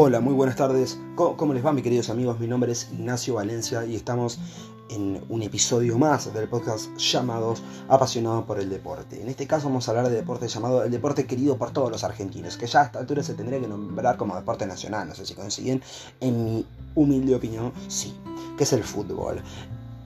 Hola, muy buenas tardes. ¿Cómo, les va, mis queridos amigos? Mi nombre es Ignacio Valencia y estamos en un episodio más del podcast llamados Apasionados por el Deporte. En este caso vamos a hablar de deporte llamado el deporte querido por todos los argentinos, que ya a esta altura se tendría que nombrar como deporte nacional, no sé si consiguen, en mi humilde opinión, sí, que es el fútbol.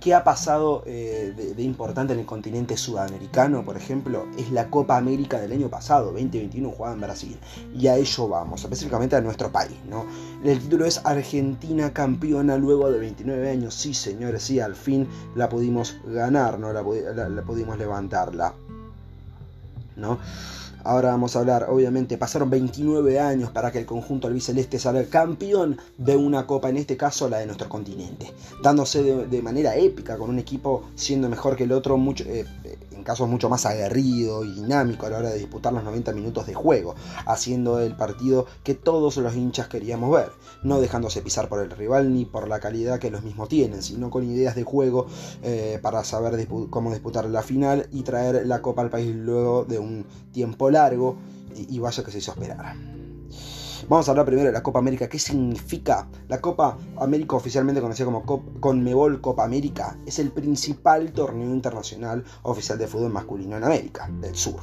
¿Qué ha pasado eh, de, importante en el continente sudamericano, por ejemplo? Es la Copa América del año pasado, 2021, jugada en Brasil. Y a ello vamos, específicamente a nuestro país, ¿no? El título es Argentina campeona luego de 29 años. Sí, señores, sí, al fin la pudimos ganar, ¿no? La, la pudimos levantarla, ¿no? Ahora vamos a hablar, obviamente, pasaron 29 años para que el conjunto albiceleste salga campeón de una copa, en este caso la de nuestro continente, dándose de, manera épica con un equipo siendo mejor que el otro, mucho, eh, en casos mucho más aguerrido y dinámico a la hora de disputar los 90 minutos de juego, haciendo el partido que todos los hinchas queríamos ver, no dejándose pisar por el rival ni por la calidad que los mismos tienen, sino con ideas de juego eh, para saber cómo disputar la final y traer la copa al país luego de un tiempo largo y, y vaya que se hizo esperar. Vamos a hablar primero de la Copa América. ¿Qué significa? La Copa América, oficialmente conocida como Conmebol Copa América, es el principal torneo internacional oficial de fútbol masculino en América del Sur.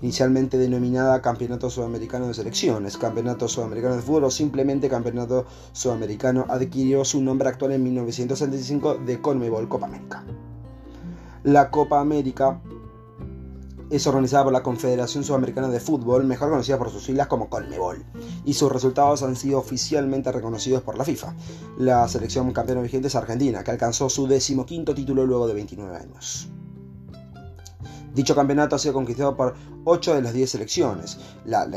Inicialmente denominada Campeonato Sudamericano de Selecciones, Campeonato Sudamericano de Fútbol o simplemente Campeonato Sudamericano, adquirió su nombre actual en 1965 de Conmebol Copa América. La Copa América es organizada por la Confederación Sudamericana de Fútbol, mejor conocida por sus siglas como Colmebol, y sus resultados han sido oficialmente reconocidos por la FIFA. La selección campeona vigente es Argentina, que alcanzó su decimoquinto título luego de 29 años. Dicho campeonato ha sido conquistado por 8 de las 10 selecciones, las,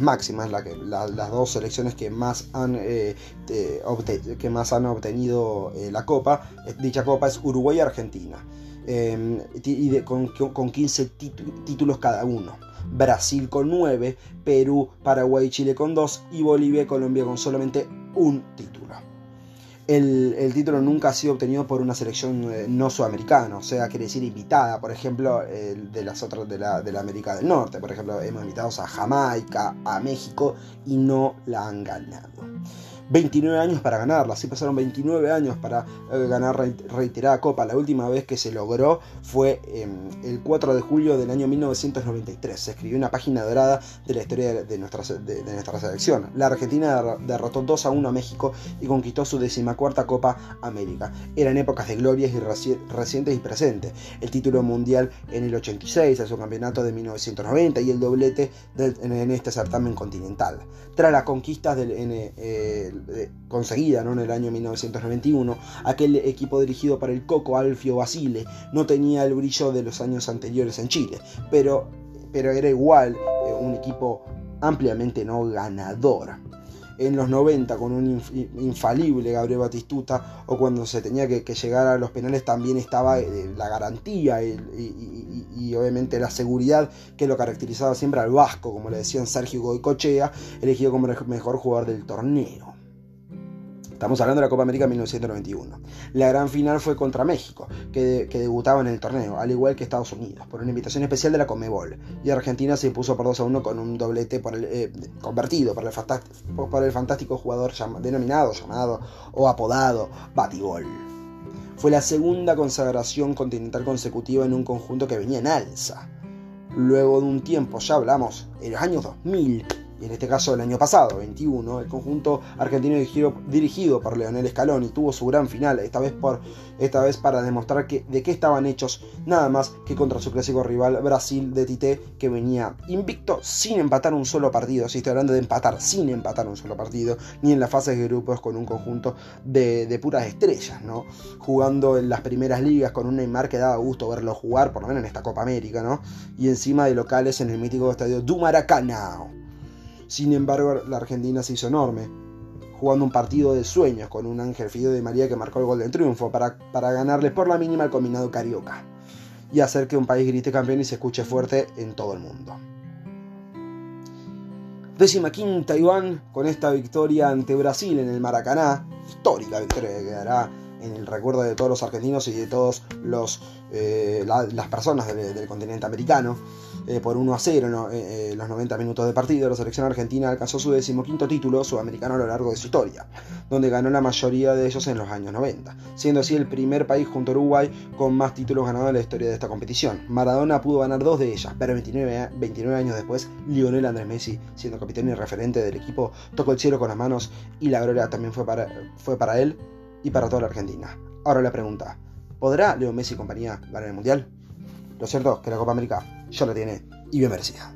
máximas, las dos selecciones que más han, eh, obtenido eh, la copa. Dicha copa es Uruguay y Argentina. Em, y con, 15 títulos cada uno. Brasil con 9, Perú, Paraguay y Chile con 2 y Bolivia y Colombia con solamente un título. El, título nunca ha sido obtenido por una selección eh, no sudamericana, o sea, quiere decir invitada, por ejemplo, de las otras de la, de la América del Norte. Por ejemplo, hemos invitado a Jamaica, a México y no la han ganado. 29 años para ganarla, sí pasaron 29 años para eh, ganar reiterada copa. La última vez que se logró fue em, el 4 de julio del año 1993. Se escribió una página dorada de la historia de, nuestra, de, nuestra selección. La Argentina derrotó 2 a 1 a México y conquistó su decimacuarta Copa América. Eran épocas de glorias y recientes y presentes. El título mundial en el 86, el campeonato de 1990 y el doblete en, este certamen continental. Tras las conquistas del, eh, conseguida ¿no? en el año 1991, aquel equipo dirigido por el Coco Alfio Basile no tenía el brillo de los años anteriores en Chile, pero, pero era igual eh, un equipo ampliamente no ganador en los 90 con un infalible Gabriel Batistuta o cuando se tenía que, llegar a los penales también estaba eh, la garantía y, obviamente la seguridad que lo caracterizaba siempre al Vasco, como le decían Sergio Goicochea, elegido como el mejor jugador del torneo. Estamos hablando de la Copa América 1991. La gran final fue contra México, que, debutaba en el torneo, al igual que Estados Unidos, por una invitación especial de la Comebol. Y Argentina se impuso por 2 a 1 con un doblete eh, convertido por el fantástico jugador denominado, llamado o apodado Batibol. Fue la segunda consagración continental consecutiva en un conjunto que venía en alza. Luego de un tiempo, ya hablamos, en los años 2000, y en este caso el año pasado, 21, el conjunto argentino dirigido, por Leonel Scaloni tuvo su gran final, esta vez, por, esta vez para demostrar que, de qué estaban hechos, nada más que contra su clásico rival Brasil de Tite, que venía invicto sin empatar un solo partido, si estoy hablando de empatar sin empatar un solo partido, ni en las fases de grupos con un conjunto de, de puras estrellas, ¿no? Jugando en las primeras ligas con un Neymar que daba gusto verlo jugar, por lo menos en esta Copa América, ¿no? Y encima de locales en el mítico estadio du Maracanã. Sin embargo, la Argentina se hizo enorme, jugando un partido de sueños con un Ángel Fideo de María que marcó el gol del triunfo para, para ganarle por la mínima al combinado carioca y hacer que un país grite campeón y se escuche fuerte en todo el mundo. Décima quinta Iván con esta victoria ante Brasil en el Maracaná, histórica victoria que quedará en el recuerdo de todos los argentinos y de todas eh, las personas del continente americano. Eh, por 1 a 0 en los 90 minutos de partido, la selección argentina alcanzó su decimoquinto título sudamericano a lo largo de su historia, donde ganó la mayoría de ellos en los años 90, siendo así el primer país junto a Uruguay con más títulos ganados en la historia de esta competición. Maradona pudo ganar dos de ellas, pero 29, 29 años después, Lionel Andrés Messi, siendo capitán y referente del equipo, tocó el cielo con las manos y la gloria también fue para, fue para él y para toda la Argentina. Ahora la pregunta, ¿podrá Leo Messi y compañía ganar el Mundial? Lo cierto es que la Copa América ya lo tiene y bien merecida.